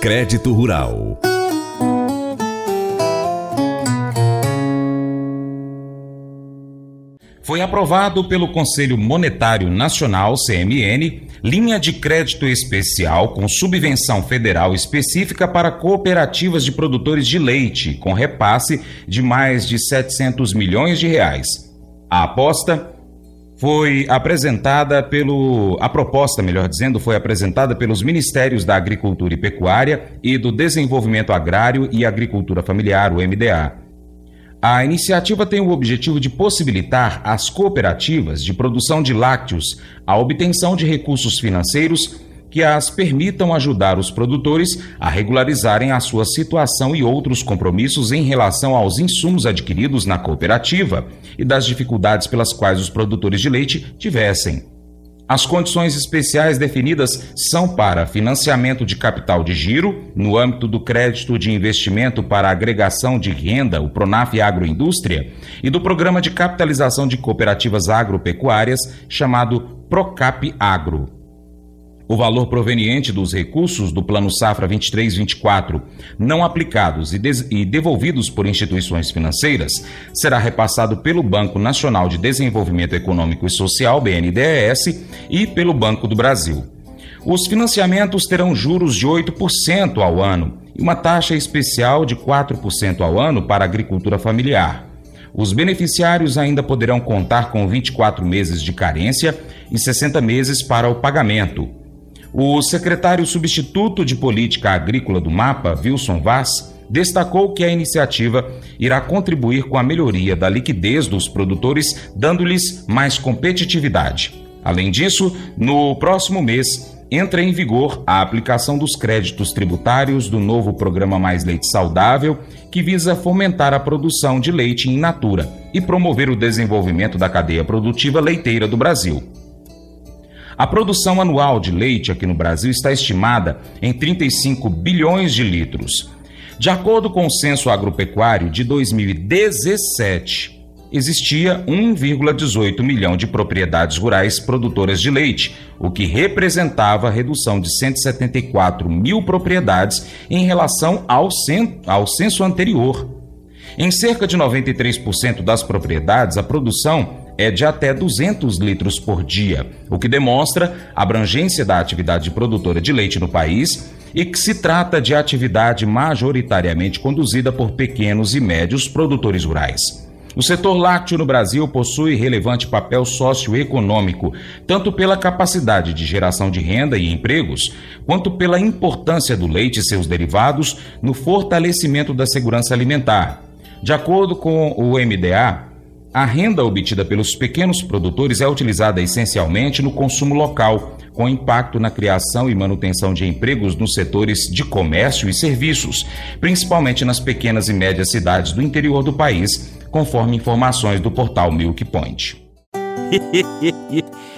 Crédito Rural. Foi aprovado pelo Conselho Monetário Nacional, CMN, linha de crédito especial com subvenção federal específica para cooperativas de produtores de leite, com repasse de mais de 700 milhões de reais. A aposta foi apresentada pelo a proposta, melhor dizendo, foi apresentada pelos Ministérios da Agricultura e Pecuária e do Desenvolvimento Agrário e Agricultura Familiar, o MDA. A iniciativa tem o objetivo de possibilitar às cooperativas de produção de lácteos a obtenção de recursos financeiros que as permitam ajudar os produtores a regularizarem a sua situação e outros compromissos em relação aos insumos adquiridos na cooperativa e das dificuldades pelas quais os produtores de leite tivessem. As condições especiais definidas são para financiamento de capital de giro, no âmbito do crédito de investimento para agregação de renda, o Pronaf Agroindústria, e do programa de capitalização de cooperativas agropecuárias, chamado Procap Agro. O valor proveniente dos recursos do Plano Safra 23-24 não aplicados e, e, devolvidos por instituições financeiras será repassado pelo Banco Nacional de Desenvolvimento Econômico e Social, BNDES, e pelo Banco do Brasil. Os financiamentos terão juros de 8% ao ano e uma taxa especial de 4% ao ano para a agricultura familiar. Os beneficiários ainda poderão contar com 24 meses de carência e 60 meses para o pagamento. O secretário substituto de Política Agrícola do MAPA, Wilson Vaz, destacou que a iniciativa irá contribuir com a melhoria da liquidez dos produtores, dando-lhes mais competitividade. Além disso, no próximo mês, entra em vigor a aplicação dos créditos tributários do novo programa Mais Leite Saudável, que visa fomentar a produção de leite in natura e promover o desenvolvimento da cadeia produtiva leiteira do Brasil. A produção anual de leite aqui no Brasil está estimada em 35 bilhões de litros. De acordo com o Censo Agropecuário de 2017, existia 1,18 milhão de propriedades rurais produtoras de leite, o que representava a redução de 174 mil propriedades em relação ao, ao censo anterior. Em cerca de 93% das propriedades, a produção é de até 200 litros por dia, o que demonstra a abrangência da atividade produtora de leite no país e que se trata de atividade majoritariamente conduzida por pequenos e médios produtores rurais. O setor lácteo no Brasil possui relevante papel socioeconômico, tanto pela capacidade de geração de renda e empregos, quanto pela importância do leite e seus derivados no fortalecimento da segurança alimentar. De acordo com o MDA, a renda obtida pelos pequenos produtores é utilizada essencialmente no consumo local, com impacto na criação e manutenção de empregos nos setores de comércio e serviços, principalmente nas pequenas e médias cidades do interior do país, conforme informações do portal Milk Point.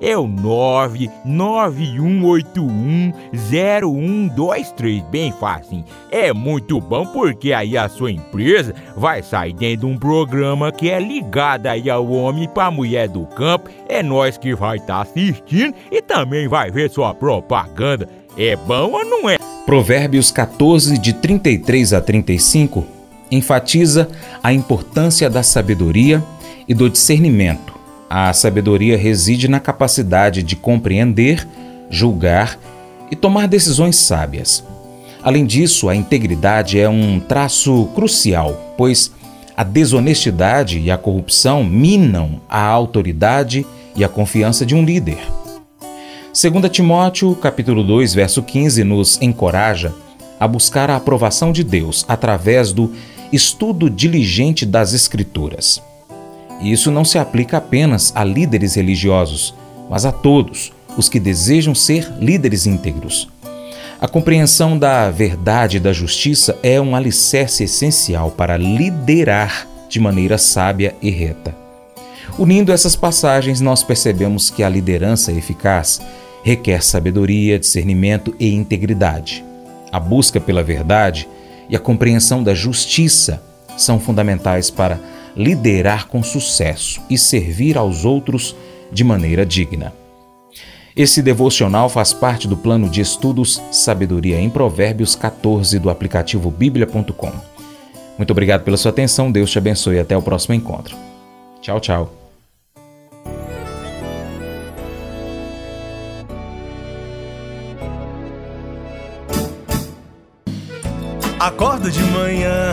é o 991810123. Bem fácil. É muito bom porque aí a sua empresa vai sair dentro de um programa que é ligado aí ao homem para mulher do campo. É nós que vai estar tá assistindo e também vai ver sua propaganda. É bom ou não é? Provérbios 14, de 33 a 35 enfatiza a importância da sabedoria e do discernimento. A sabedoria reside na capacidade de compreender, julgar e tomar decisões sábias. Além disso, a integridade é um traço crucial, pois a desonestidade e a corrupção minam a autoridade e a confiança de um líder. 2 Timóteo, capítulo 2, verso 15 nos encoraja a buscar a aprovação de Deus através do estudo diligente das Escrituras. Isso não se aplica apenas a líderes religiosos, mas a todos os que desejam ser líderes íntegros. A compreensão da verdade e da justiça é um alicerce essencial para liderar de maneira sábia e reta. Unindo essas passagens, nós percebemos que a liderança eficaz requer sabedoria, discernimento e integridade. A busca pela verdade e a compreensão da justiça são fundamentais para liderar com sucesso e servir aos outros de maneira digna. Esse devocional faz parte do plano de estudos Sabedoria em Provérbios 14 do aplicativo bíblia.com. Muito obrigado pela sua atenção, Deus te abençoe e até o próximo encontro. Tchau, tchau. Acordo de manhã